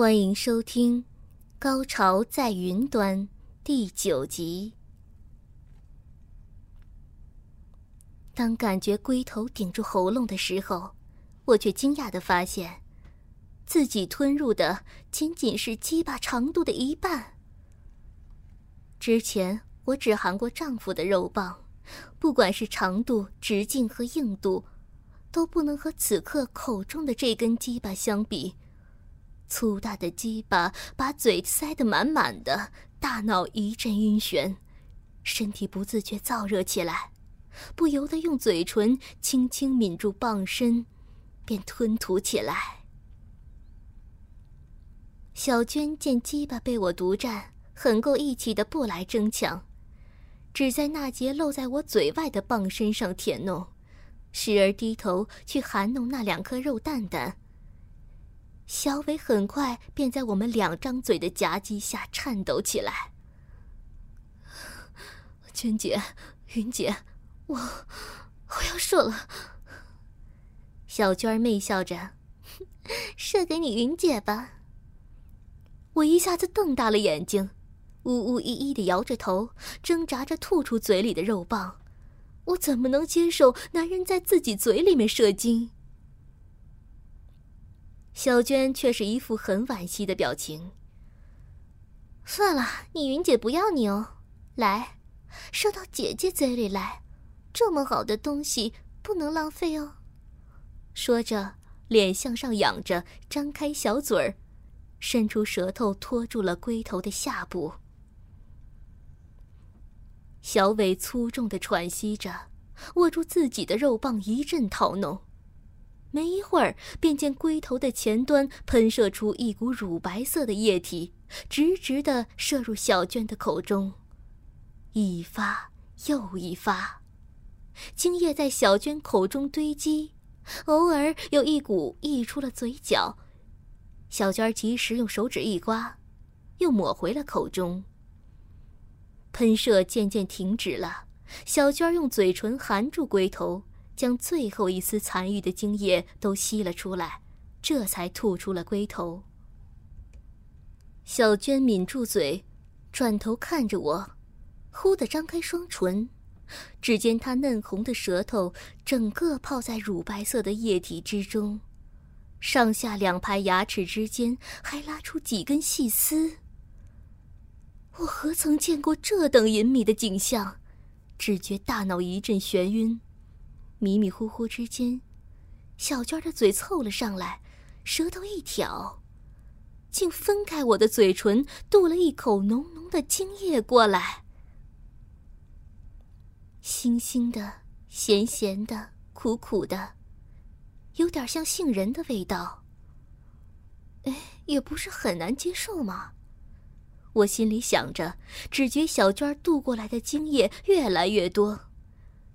欢迎收听《高潮在云端》第九集。当感觉龟头顶住喉咙的时候，我却惊讶的发现，自己吞入的仅仅是鸡巴长度的一半。之前我只含过丈夫的肉棒，不管是长度、直径和硬度，都不能和此刻口中的这根鸡巴相比。粗大的鸡巴把嘴塞得满满的，大脑一阵晕眩，身体不自觉燥热起来，不由得用嘴唇轻轻抿住棒身，便吞吐起来。小娟见鸡巴被我独占，很够义气的不来争抢，只在那节露在我嘴外的棒身上舔弄，时而低头去含弄那两颗肉蛋蛋。小伟很快便在我们两张嘴的夹击下颤抖起来。娟姐，云姐，我我要射了。小娟儿媚笑着，射给你云姐吧。我一下子瞪大了眼睛，呜呜依依的摇着头，挣扎着吐出嘴里的肉棒。我怎么能接受男人在自己嘴里面射精？小娟却是一副很惋惜的表情。算了，你云姐不要你哦，来，射到姐姐嘴里来，这么好的东西不能浪费哦。说着，脸向上仰着，张开小嘴儿，伸出舌头托住了龟头的下部。小伟粗重的喘息着，握住自己的肉棒，一阵讨弄。没一会儿，便见龟头的前端喷射出一股乳白色的液体，直直的射入小娟的口中，一发又一发，精液在小娟口中堆积，偶尔有一股溢出了嘴角，小娟及时用手指一刮，又抹回了口中。喷射渐渐停止了，小娟用嘴唇含住龟头。将最后一丝残余的精液都吸了出来，这才吐出了龟头。小娟抿住嘴，转头看着我，忽地张开双唇，只见她嫩红的舌头整个泡在乳白色的液体之中，上下两排牙齿之间还拉出几根细丝。我何曾见过这等隐秘的景象，只觉大脑一阵眩晕。迷迷糊糊之间，小娟的嘴凑了上来，舌头一挑，竟分开我的嘴唇，渡了一口浓浓的精液过来。腥腥的、咸咸的、苦苦的，有点像杏仁的味道。哎，也不是很难接受嘛。我心里想着，只觉小娟渡过来的精液越来越多。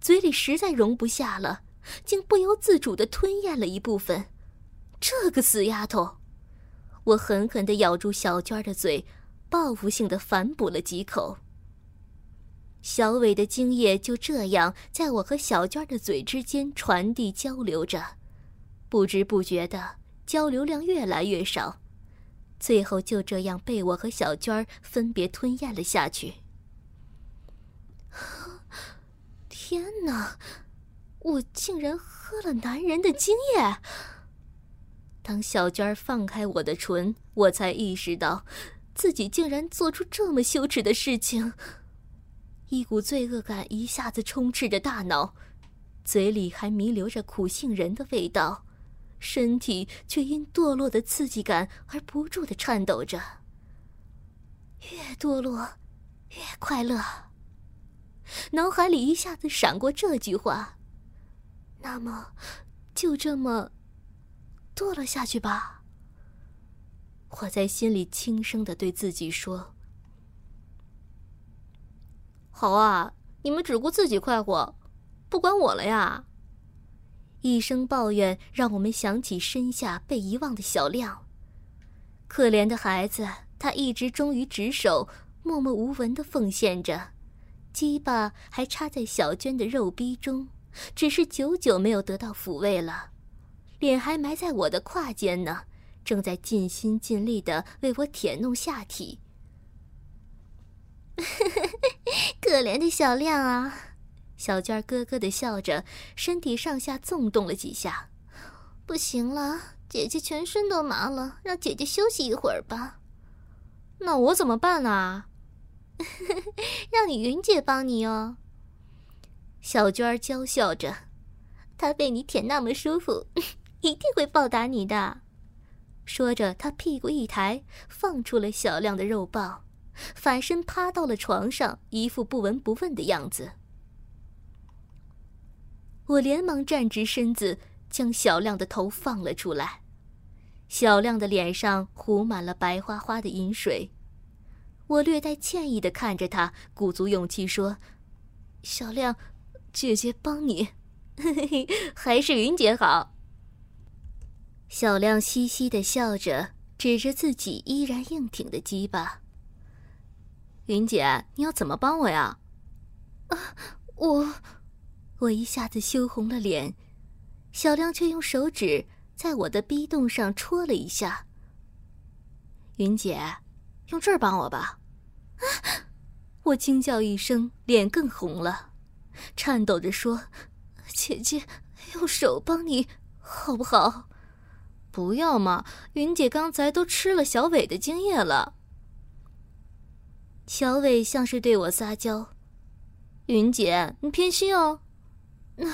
嘴里实在容不下了，竟不由自主的吞咽了一部分。这个死丫头！我狠狠的咬住小娟的嘴，报复性的反哺了几口。小伟的精液就这样在我和小娟的嘴之间传递交流着，不知不觉的交流量越来越少，最后就这样被我和小娟分别吞咽了下去。天哪！我竟然喝了男人的精液。当小娟放开我的唇，我才意识到，自己竟然做出这么羞耻的事情。一股罪恶感一下子充斥着大脑，嘴里还弥留着苦杏仁的味道，身体却因堕落的刺激感而不住的颤抖着。越堕落，越快乐。脑海里一下子闪过这句话，那么，就这么堕落下去吧。我在心里轻声的对自己说：“好啊，你们只顾自己快活，不管我了呀。”一声抱怨让我们想起身下被遗忘的小亮。可怜的孩子，他一直忠于职守，默默无闻的奉献着，鸡巴还插在小娟的肉逼中，只是久久没有得到抚慰了，脸还埋在我的胯间呢。正在尽心尽力的为我舔弄下体，可怜的小亮啊！小娟咯咯的笑着，身体上下纵动了几下。不行了，姐姐全身都麻了，让姐姐休息一会儿吧。那我怎么办啊？让你云姐帮你哦。小娟娇笑着，她被你舔那么舒服，一定会报答你的。说着，她屁股一抬，放出了小亮的肉棒，反身趴到了床上，一副不闻不问的样子。我连忙站直身子，将小亮的头放了出来。小亮的脸上糊满了白花花的银水，我略带歉意的看着他，鼓足勇气说：“小亮，姐姐帮你，嘿嘿嘿还是云姐好。”小亮嘻嘻的笑着，指着自己依然硬挺的鸡巴。云姐，你要怎么帮我呀？啊，我，我一下子羞红了脸。小亮却用手指在我的逼洞上戳了一下。云姐，用这儿帮我吧。啊！我惊叫一声，脸更红了，颤抖着说：“姐姐，用手帮你好不好？”不要嘛，云姐刚才都吃了小伟的精液了。小伟像是对我撒娇：“云姐，你偏心哦。”那，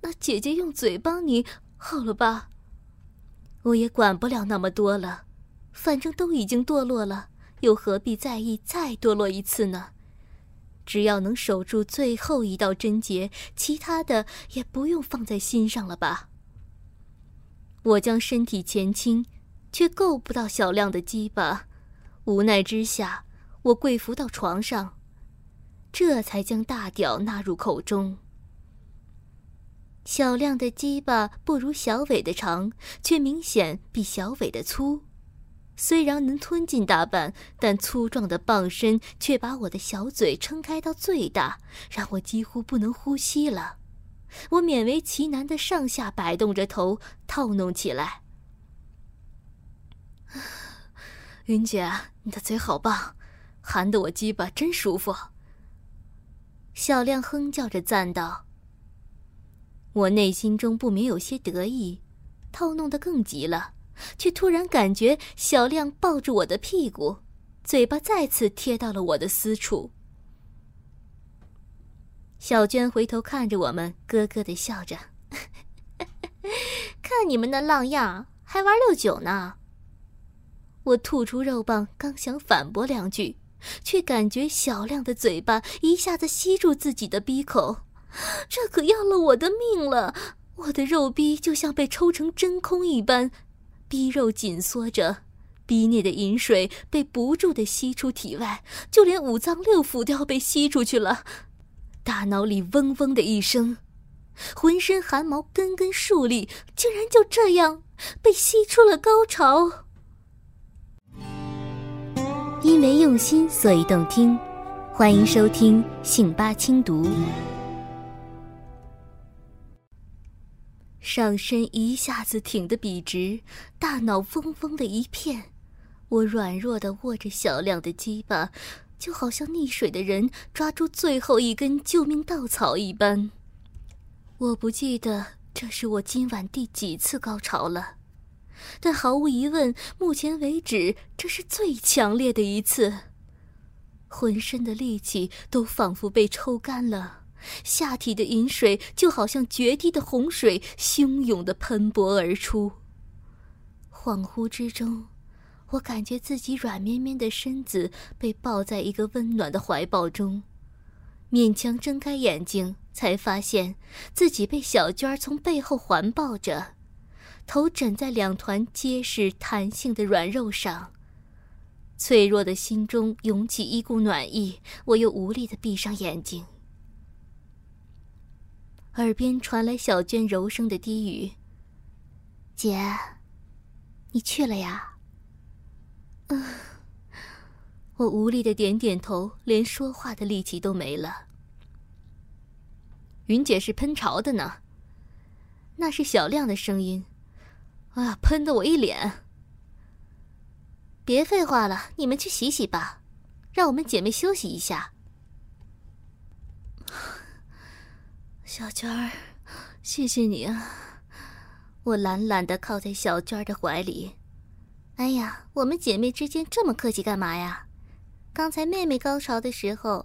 那姐姐用嘴帮你好了吧？我也管不了那么多了，反正都已经堕落了，又何必在意再堕落一次呢？只要能守住最后一道贞洁，其他的也不用放在心上了吧。我将身体前倾，却够不到小亮的鸡巴，无奈之下，我跪伏到床上，这才将大屌纳入口中。小亮的鸡巴不如小伟的长，却明显比小伟的粗。虽然能吞进大半，但粗壮的棒身却把我的小嘴撑开到最大，让我几乎不能呼吸了。我勉为其难的上下摆动着头，套弄起来。云姐，你的嘴好棒，含得我鸡巴真舒服。小亮哼叫着赞道。我内心中不免有些得意，套弄得更急了，却突然感觉小亮抱住我的屁股，嘴巴再次贴到了我的私处。小娟回头看着我们，咯咯的笑着。看你们那浪样，还玩六九呢。我吐出肉棒，刚想反驳两句，却感觉小亮的嘴巴一下子吸住自己的鼻口，这可要了我的命了！我的肉逼就像被抽成真空一般，逼肉紧缩着，逼内的饮水被不住的吸出体外，就连五脏六腑都要被吸出去了。大脑里嗡嗡的一声，浑身汗毛根根竖立，竟然就这样被吸出了高潮。因为用心，所以动听。欢迎收听信八轻读。上身一下子挺得笔直，大脑嗡嗡的一片。我软弱的握着小亮的鸡巴。就好像溺水的人抓住最后一根救命稻草一般。我不记得这是我今晚第几次高潮了，但毫无疑问，目前为止这是最强烈的一次。浑身的力气都仿佛被抽干了，下体的饮水就好像决堤的洪水，汹涌的喷薄而出。恍惚之中。我感觉自己软绵绵的身子被抱在一个温暖的怀抱中，勉强睁开眼睛，才发现自己被小娟从背后环抱着，头枕在两团结实弹性的软肉上。脆弱的心中涌起一股暖意，我又无力的闭上眼睛。耳边传来小娟柔声的低语：“姐，你去了呀？”嗯，我无力的点点头，连说话的力气都没了。云姐是喷潮的呢。那是小亮的声音，啊，喷的我一脸。别废话了，你们去洗洗吧，让我们姐妹休息一下。小娟儿，谢谢你啊！我懒懒的靠在小娟儿的怀里。哎呀，我们姐妹之间这么客气干嘛呀？刚才妹妹高潮的时候，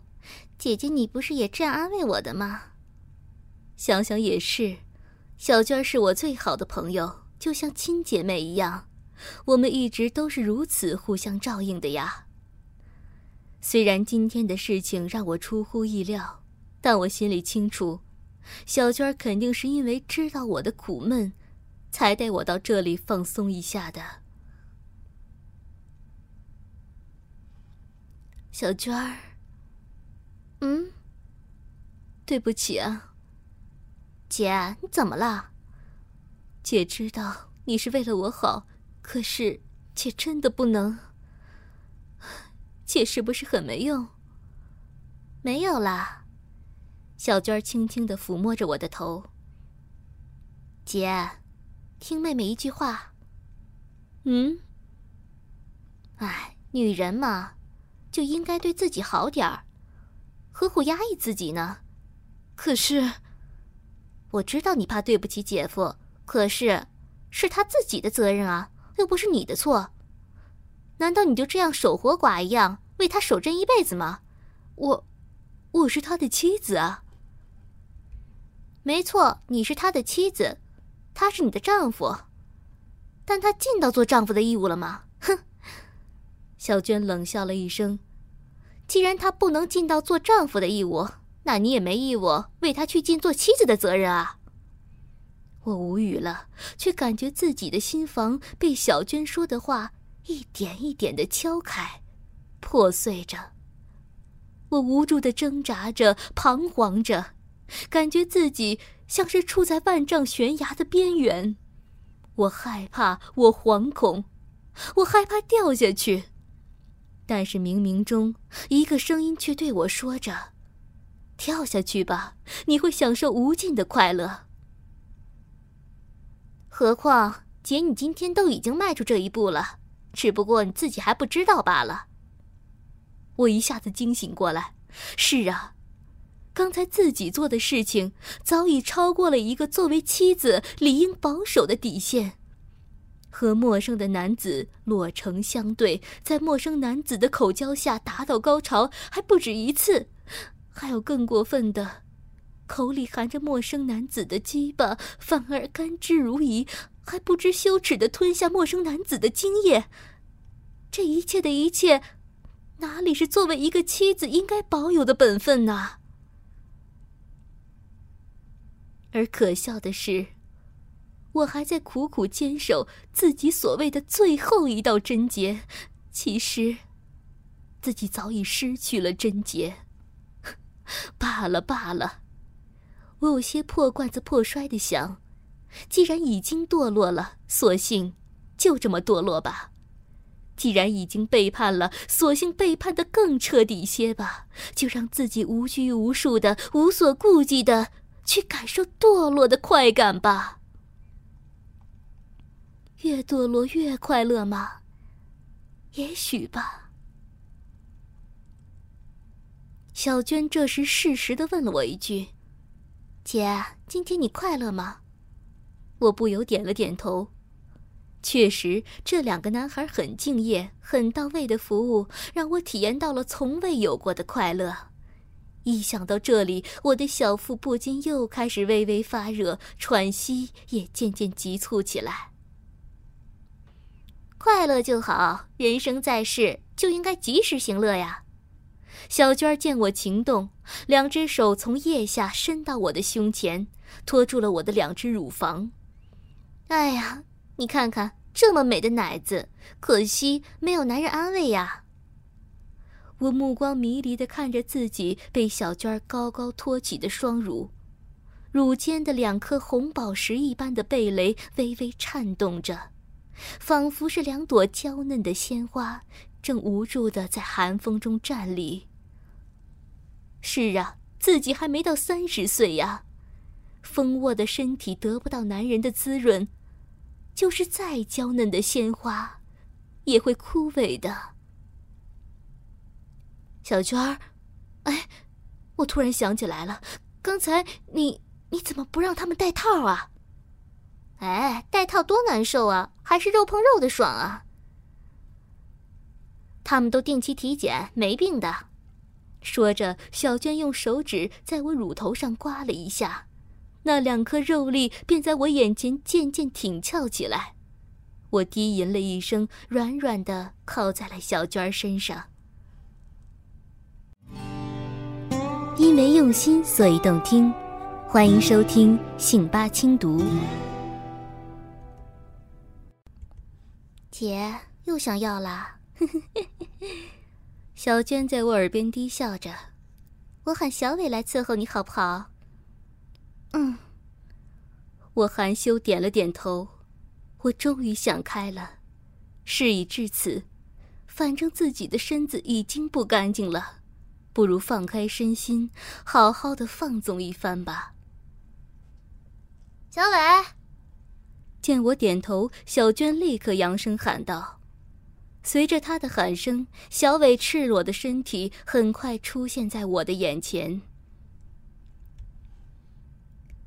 姐姐你不是也这样安慰我的吗？想想也是，小娟儿是我最好的朋友，就像亲姐妹一样。我们一直都是如此互相照应的呀。虽然今天的事情让我出乎意料，但我心里清楚，小娟肯定是因为知道我的苦闷，才带我到这里放松一下的。小娟儿，嗯，对不起啊，姐，你怎么了？姐知道你是为了我好。可是，姐真的不能。姐是不是很没用？没有啦，小娟轻轻的抚摸着我的头。姐，听妹妹一句话。嗯。哎，女人嘛，就应该对自己好点儿，何苦压抑自己呢？可是，我知道你怕对不起姐夫，可是，是他自己的责任啊。又不是你的错，难道你就这样守活寡一样为他守贞一辈子吗？我，我是他的妻子啊。没错，你是他的妻子，他是你的丈夫，但他尽到做丈夫的义务了吗？哼！小娟冷笑了一声。既然他不能尽到做丈夫的义务，那你也没义务为他去尽做妻子的责任啊。我无语了，却感觉自己的心房被小娟说的话一点一点的敲开，破碎着。我无助的挣扎着，彷徨着，感觉自己像是处在万丈悬崖的边缘。我害怕，我惶恐，我害怕掉下去。但是冥冥中，一个声音却对我说着：“跳下去吧，你会享受无尽的快乐。”何况，姐，你今天都已经迈出这一步了，只不过你自己还不知道罢了。我一下子惊醒过来，是啊，刚才自己做的事情早已超过了一个作为妻子理应保守的底线。和陌生的男子裸成相对，在陌生男子的口交下达到高潮还不止一次，还有更过分的。口里含着陌生男子的鸡巴，反而甘之如饴，还不知羞耻的吞下陌生男子的精液。这一切的一切，哪里是作为一个妻子应该保有的本分呢？而可笑的是，我还在苦苦坚守自己所谓的最后一道贞洁，其实，自己早已失去了贞洁。罢了罢了。我有些破罐子破摔的想，既然已经堕落了，索性就这么堕落吧；既然已经背叛了，索性背叛的更彻底些吧。就让自己无拘无束的、无所顾忌的去感受堕落的快感吧。越堕落越快乐吗？也许吧。小娟这时适时的问了我一句。姐，今天你快乐吗？我不由点了点头。确实，这两个男孩很敬业、很到位的服务，让我体验到了从未有过的快乐。一想到这里，我的小腹不禁又开始微微发热，喘息也渐渐急促起来。快乐就好，人生在世就应该及时行乐呀。小娟见我情动，两只手从腋下伸到我的胸前，托住了我的两只乳房。哎呀，你看看这么美的奶子，可惜没有男人安慰呀。我目光迷离的看着自己被小娟高高托起的双乳，乳尖的两颗红宝石一般的蓓蕾微微颤动着，仿佛是两朵娇嫩的鲜花，正无助的在寒风中站立。是啊，自己还没到三十岁呀，丰沃的身体得不到男人的滋润，就是再娇嫩的鲜花，也会枯萎的。小娟儿，哎，我突然想起来了，刚才你你怎么不让他们戴套啊？哎，戴套多难受啊，还是肉碰肉的爽啊！他们都定期体检，没病的。说着，小娟用手指在我乳头上刮了一下，那两颗肉粒便在我眼前渐渐挺翘起来。我低吟了一声，软软的靠在了小娟身上。因为用心，所以动听。欢迎收听《信八轻读》。姐又想要啦！小娟在我耳边低笑着：“我喊小伟来伺候你好不好？”嗯。我含羞点了点头。我终于想开了，事已至此，反正自己的身子已经不干净了。不如放开身心，好好的放纵一番吧。小伟，见我点头，小娟立刻扬声喊道。随着她的喊声，小伟赤裸的身体很快出现在我的眼前。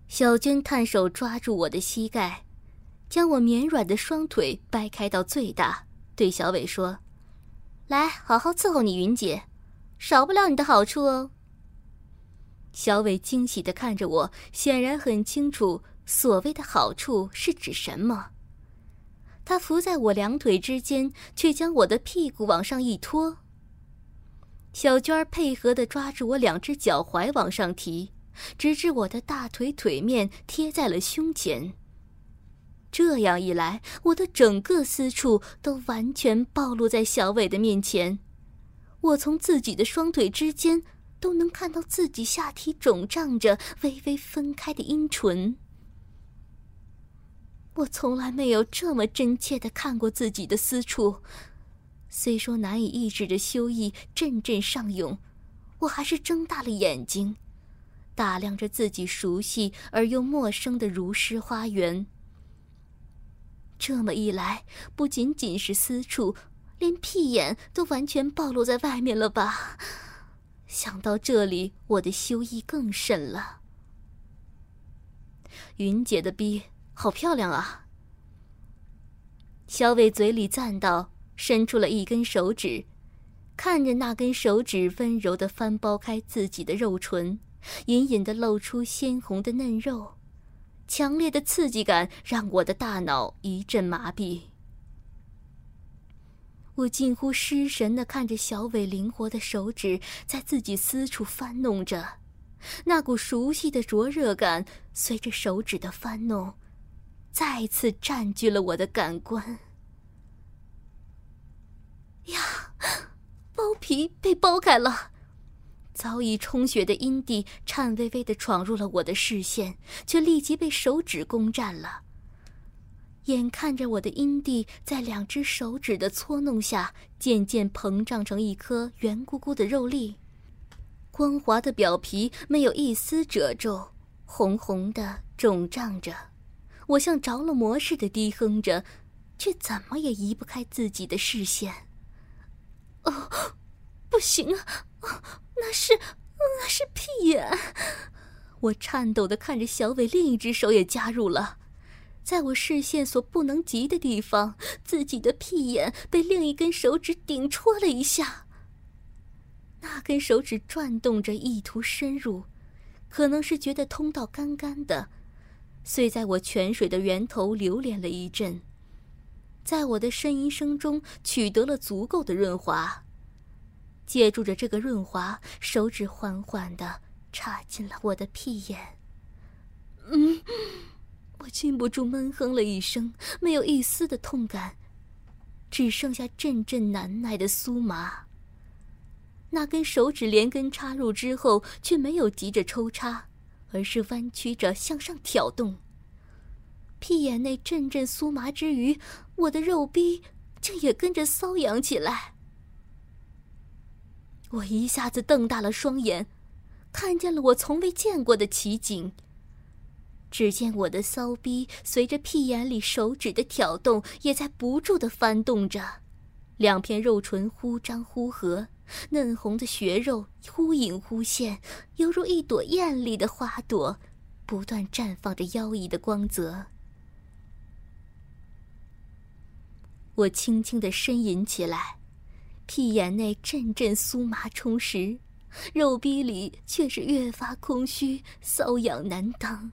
小娟探手抓住我的膝盖，将我绵软的双腿掰开到最大，对小伟说：“来，好好伺候你云姐。”少不了你的好处哦。小伟惊喜的看着我，显然很清楚所谓的好处是指什么。他伏在我两腿之间，却将我的屁股往上一拖。小娟儿配合的抓住我两只脚踝往上提，直至我的大腿腿面贴在了胸前。这样一来，我的整个私处都完全暴露在小伟的面前。我从自己的双腿之间都能看到自己下体肿胀着、微微分开的阴唇。我从来没有这么真切的看过自己的私处，虽说难以抑制的羞意阵阵上涌，我还是睁大了眼睛，打量着自己熟悉而又陌生的如诗花园。这么一来，不仅仅是私处。连屁眼都完全暴露在外面了吧？想到这里，我的羞意更甚了。云姐的逼好漂亮啊！小伟嘴里赞道，伸出了一根手指，看着那根手指温柔的翻剥开自己的肉唇，隐隐的露出鲜红的嫩肉，强烈的刺激感让我的大脑一阵麻痹。我近乎失神的看着小伟灵活的手指在自己私处翻弄着，那股熟悉的灼热感随着手指的翻弄，再次占据了我的感官。呀，包皮被剥开了，早已充血的阴蒂颤巍巍的闯入了我的视线，却立即被手指攻占了。眼看着我的阴蒂在两只手指的搓弄下，渐渐膨胀成一颗圆鼓鼓的肉粒，光滑的表皮没有一丝褶皱，红红的肿胀着。我像着了魔似的低哼着，却怎么也移不开自己的视线。哦，不行啊！那是，那是屁眼！我颤抖的看着小伟，另一只手也加入了。在我视线所不能及的地方，自己的屁眼被另一根手指顶戳了一下。那根手指转动着，意图深入，可能是觉得通道干干的，遂在我泉水的源头流连了一阵，在我的呻吟声中取得了足够的润滑。借助着这个润滑，手指缓缓地插进了我的屁眼。嗯。我禁不住闷哼了一声，没有一丝的痛感，只剩下阵阵难耐的酥麻。那根手指连根插入之后，却没有急着抽插，而是弯曲着向上挑动。屁眼内阵阵酥麻之余，我的肉壁竟也跟着瘙痒起来。我一下子瞪大了双眼，看见了我从未见过的奇景。只见我的骚逼随着屁眼里手指的挑动，也在不住的翻动着，两片肉唇忽张忽合，嫩红的血肉忽隐忽现，犹如一朵艳丽的花朵，不断绽放着妖异的光泽。我轻轻的呻吟起来，屁眼内阵阵酥麻充实，肉逼里却是越发空虚，瘙痒难当。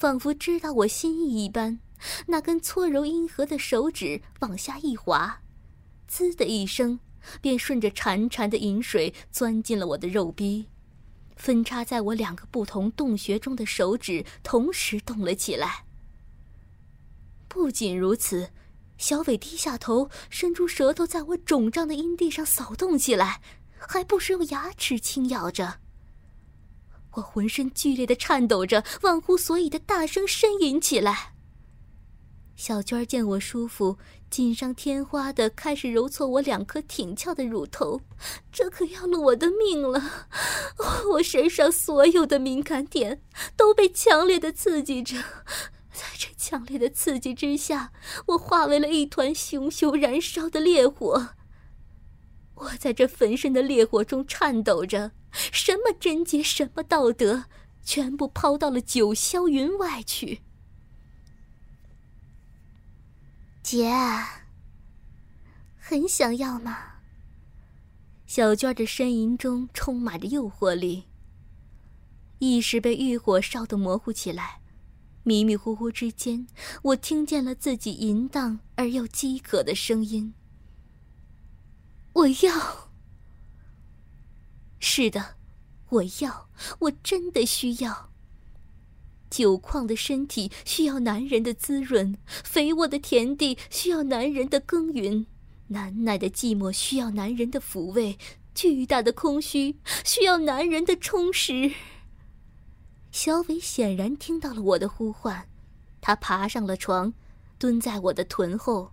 仿佛知道我心意一般，那根搓揉阴核的手指往下一滑，滋的一声，便顺着潺潺的饮水钻进了我的肉壁。分插在我两个不同洞穴中的手指同时动了起来。不仅如此，小伟低下头，伸出舌头在我肿胀的阴蒂上扫动起来，还不时用牙齿轻咬着。我浑身剧烈的颤抖着，忘乎所以的大声呻吟起来。小娟见我舒服，锦上添花的开始揉搓我两颗挺翘的乳头，这可要了我的命了！我身上所有的敏感点都被强烈的刺激着，在这强烈的刺激之下，我化为了一团熊熊燃烧的烈火。我在这焚身的烈火中颤抖着。什么贞洁，什么道德，全部抛到了九霄云外去。姐，很想要吗？小娟的呻吟中充满着诱惑力。意识被欲火烧得模糊起来，迷迷糊糊之间，我听见了自己淫荡而又饥渴的声音。我要。是的，我要，我真的需要。酒矿的身体需要男人的滋润，肥沃的田地需要男人的耕耘，难耐的寂寞需要男人的抚慰，巨大的空虚需要男人的充实。小伟显然听到了我的呼唤，他爬上了床，蹲在我的臀后。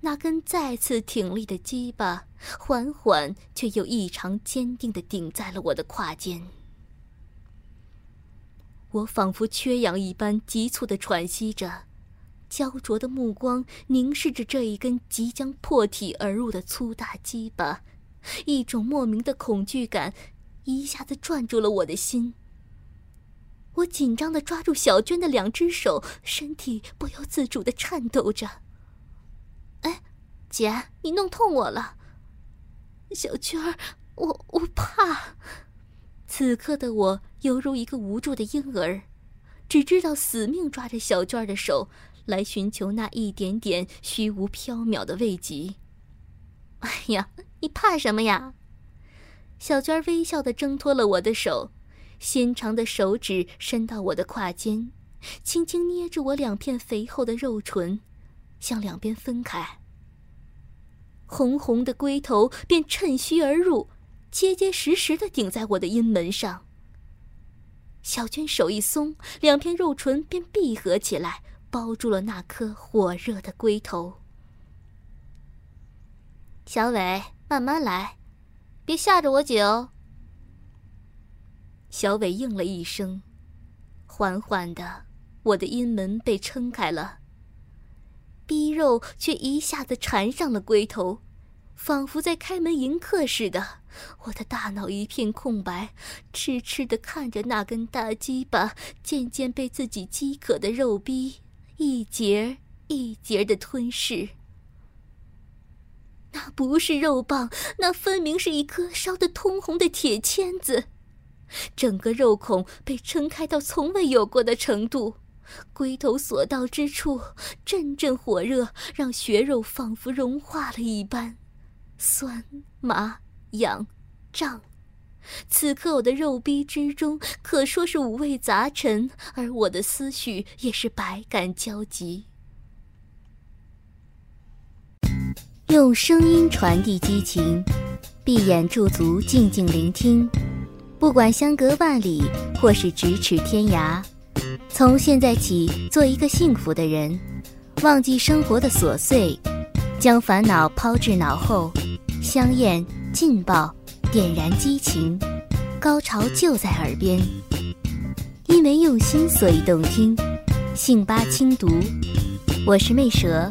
那根再次挺立的鸡巴，缓缓却又异常坚定地顶在了我的胯间。我仿佛缺氧一般急促地喘息着，焦灼的目光凝视着这一根即将破体而入的粗大鸡巴，一种莫名的恐惧感一下子攥住了我的心。我紧张地抓住小娟的两只手，身体不由自主地颤抖着。哎，姐，你弄痛我了。小娟儿，我我怕。此刻的我犹如一个无助的婴儿，只知道死命抓着小娟儿的手，来寻求那一点点虚无缥缈的慰藉。哎呀，你怕什么呀？小娟儿微笑的挣脱了我的手，纤长的手指伸到我的胯间，轻轻捏住我两片肥厚的肉唇。向两边分开，红红的龟头便趁虚而入，结结实实的顶在我的阴门上。小娟手一松，两片肉唇便闭合起来，包住了那颗火热的龟头。小伟，慢慢来，别吓着我姐哦。小伟应了一声，缓缓的，我的阴门被撑开了。逼肉却一下子缠上了龟头，仿佛在开门迎客似的。我的大脑一片空白，痴痴的看着那根大鸡巴渐渐被自己饥渴的肉逼一节一节的吞噬。那不是肉棒，那分明是一颗烧得通红的铁签子，整个肉孔被撑开到从未有过的程度。龟头所到之处，阵阵火热，让血肉仿佛融化了一般，酸、麻、痒、胀，此刻我的肉壁之中可说是五味杂陈，而我的思绪也是百感交集。用声音传递激情，闭眼驻足，静静聆听。不管相隔万里，或是咫尺天涯，从现在起，做一个幸福的人，忘记生活的琐碎，将烦恼抛至脑后，香艳劲爆，点燃激情，高潮就在耳边。因为用心，所以动听。信吧轻读，我是魅蛇。